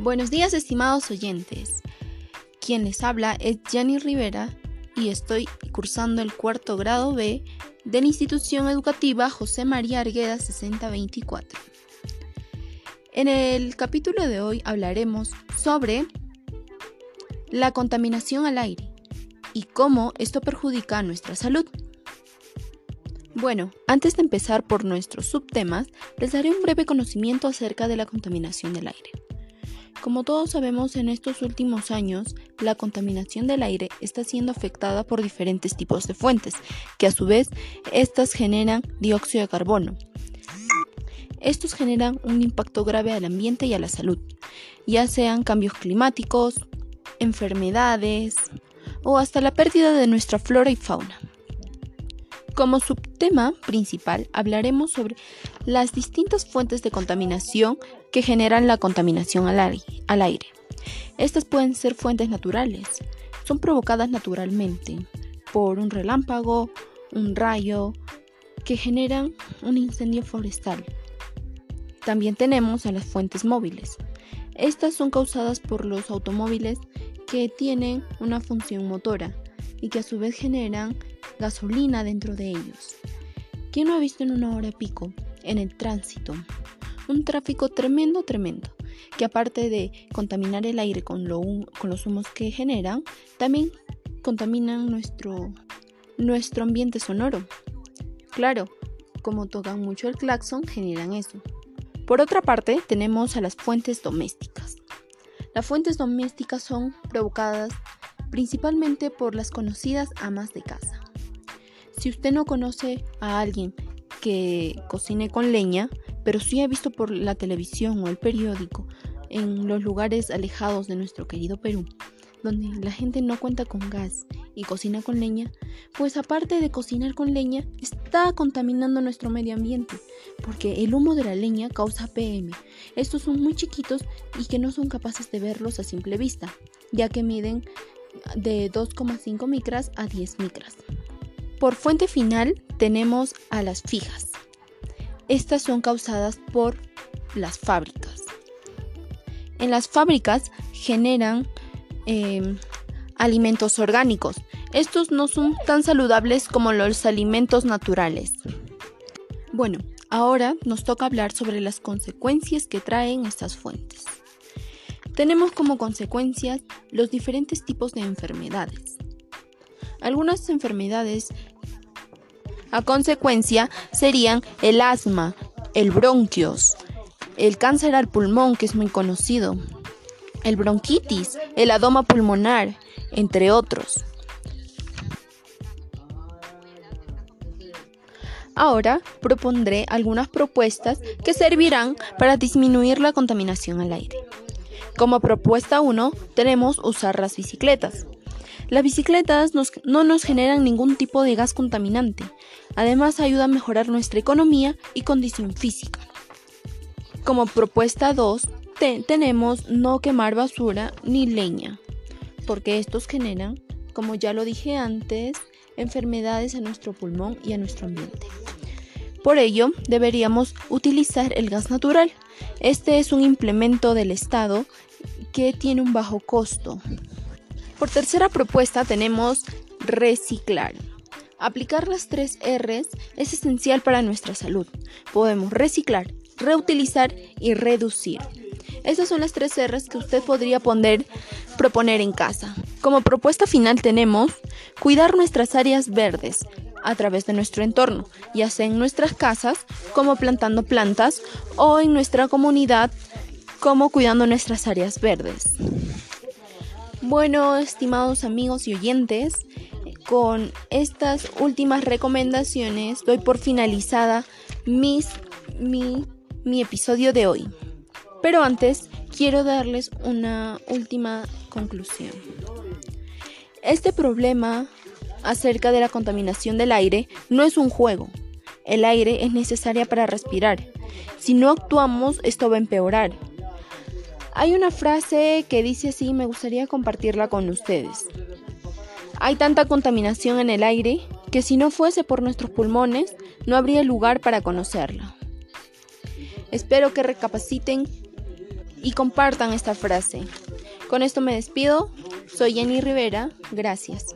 Buenos días estimados oyentes. Quien les habla es Jenny Rivera y estoy cursando el cuarto grado B de la institución educativa José María Argueda 6024. En el capítulo de hoy hablaremos sobre la contaminación al aire y cómo esto perjudica a nuestra salud. Bueno, antes de empezar por nuestros subtemas, les daré un breve conocimiento acerca de la contaminación del aire. Como todos sabemos, en estos últimos años, la contaminación del aire está siendo afectada por diferentes tipos de fuentes, que a su vez, estas generan dióxido de carbono. Estos generan un impacto grave al ambiente y a la salud, ya sean cambios climáticos, enfermedades o hasta la pérdida de nuestra flora y fauna. Como subtema principal hablaremos sobre las distintas fuentes de contaminación que generan la contaminación al aire. Estas pueden ser fuentes naturales, son provocadas naturalmente por un relámpago, un rayo, que generan un incendio forestal. También tenemos a las fuentes móviles. Estas son causadas por los automóviles que tienen una función motora y que a su vez generan gasolina dentro de ellos. ¿Quién no ha visto en una hora pico, en el tránsito, un tráfico tremendo, tremendo, que aparte de contaminar el aire con, con los humos que generan, también contaminan nuestro, nuestro ambiente sonoro? Claro, como tocan mucho el claxon, generan eso. Por otra parte, tenemos a las fuentes domésticas. Las fuentes domésticas son provocadas principalmente por las conocidas amas de casa. Si usted no conoce a alguien que cocine con leña, pero sí ha visto por la televisión o el periódico en los lugares alejados de nuestro querido Perú, donde la gente no cuenta con gas y cocina con leña, pues aparte de cocinar con leña, está contaminando nuestro medio ambiente, porque el humo de la leña causa PM. Estos son muy chiquitos y que no son capaces de verlos a simple vista, ya que miden de 2,5 micras a 10 micras. Por fuente final tenemos a las fijas. Estas son causadas por las fábricas. En las fábricas generan em, alimentos orgánicos. Estos no son tan saludables como los alimentos naturales. Bueno, ahora nos toca hablar sobre las consecuencias que traen estas fuentes. Tenemos como consecuencias los diferentes tipos de enfermedades. Algunas enfermedades a consecuencia serían el asma, el bronquios, el cáncer al pulmón, que es muy conocido, el bronquitis, el adoma pulmonar, entre otros. Ahora propondré algunas propuestas que servirán para disminuir la contaminación al aire. Como propuesta 1 tenemos usar las bicicletas. Las bicicletas no nos generan ningún tipo de gas contaminante. Además ayuda a mejorar nuestra economía y condición física. Como propuesta 2 tenemos no quemar basura ni leña, porque estos generan, como ya lo dije antes, enfermedades a nuestro pulmón y a nuestro ambiente. Por ello, deberíamos utilizar el gas natural. Este es un implemento del Estado que tiene un bajo costo, por tercera propuesta tenemos reciclar. Aplicar las tres R's es esencial para nuestra salud. Podemos reciclar, reutilizar y reducir. Esas son las tres R's que usted podría poner, proponer en casa. Como propuesta final tenemos cuidar nuestras áreas verdes a través de nuestro entorno, ya sea en nuestras casas como plantando plantas o en nuestra comunidad como cuidando nuestras áreas verdes. Bueno, estimados amigos y oyentes, con estas últimas recomendaciones doy por finalizada mi, mi episodio de hoy. Pero antes quiero darles una última conclusión. Este problema acerca de la contaminación del aire no es un juego. El aire es necesaria para respirar. Si no actuamos, esto va a empeorar. Hay una frase que dice así, me gustaría compartirla con ustedes. Hay tanta contaminación en el aire que si no fuese por nuestros pulmones, no habría lugar para conocerla. Espero que recapaciten y compartan esta frase. Con esto me despido. Soy Jenny Rivera. Gracias.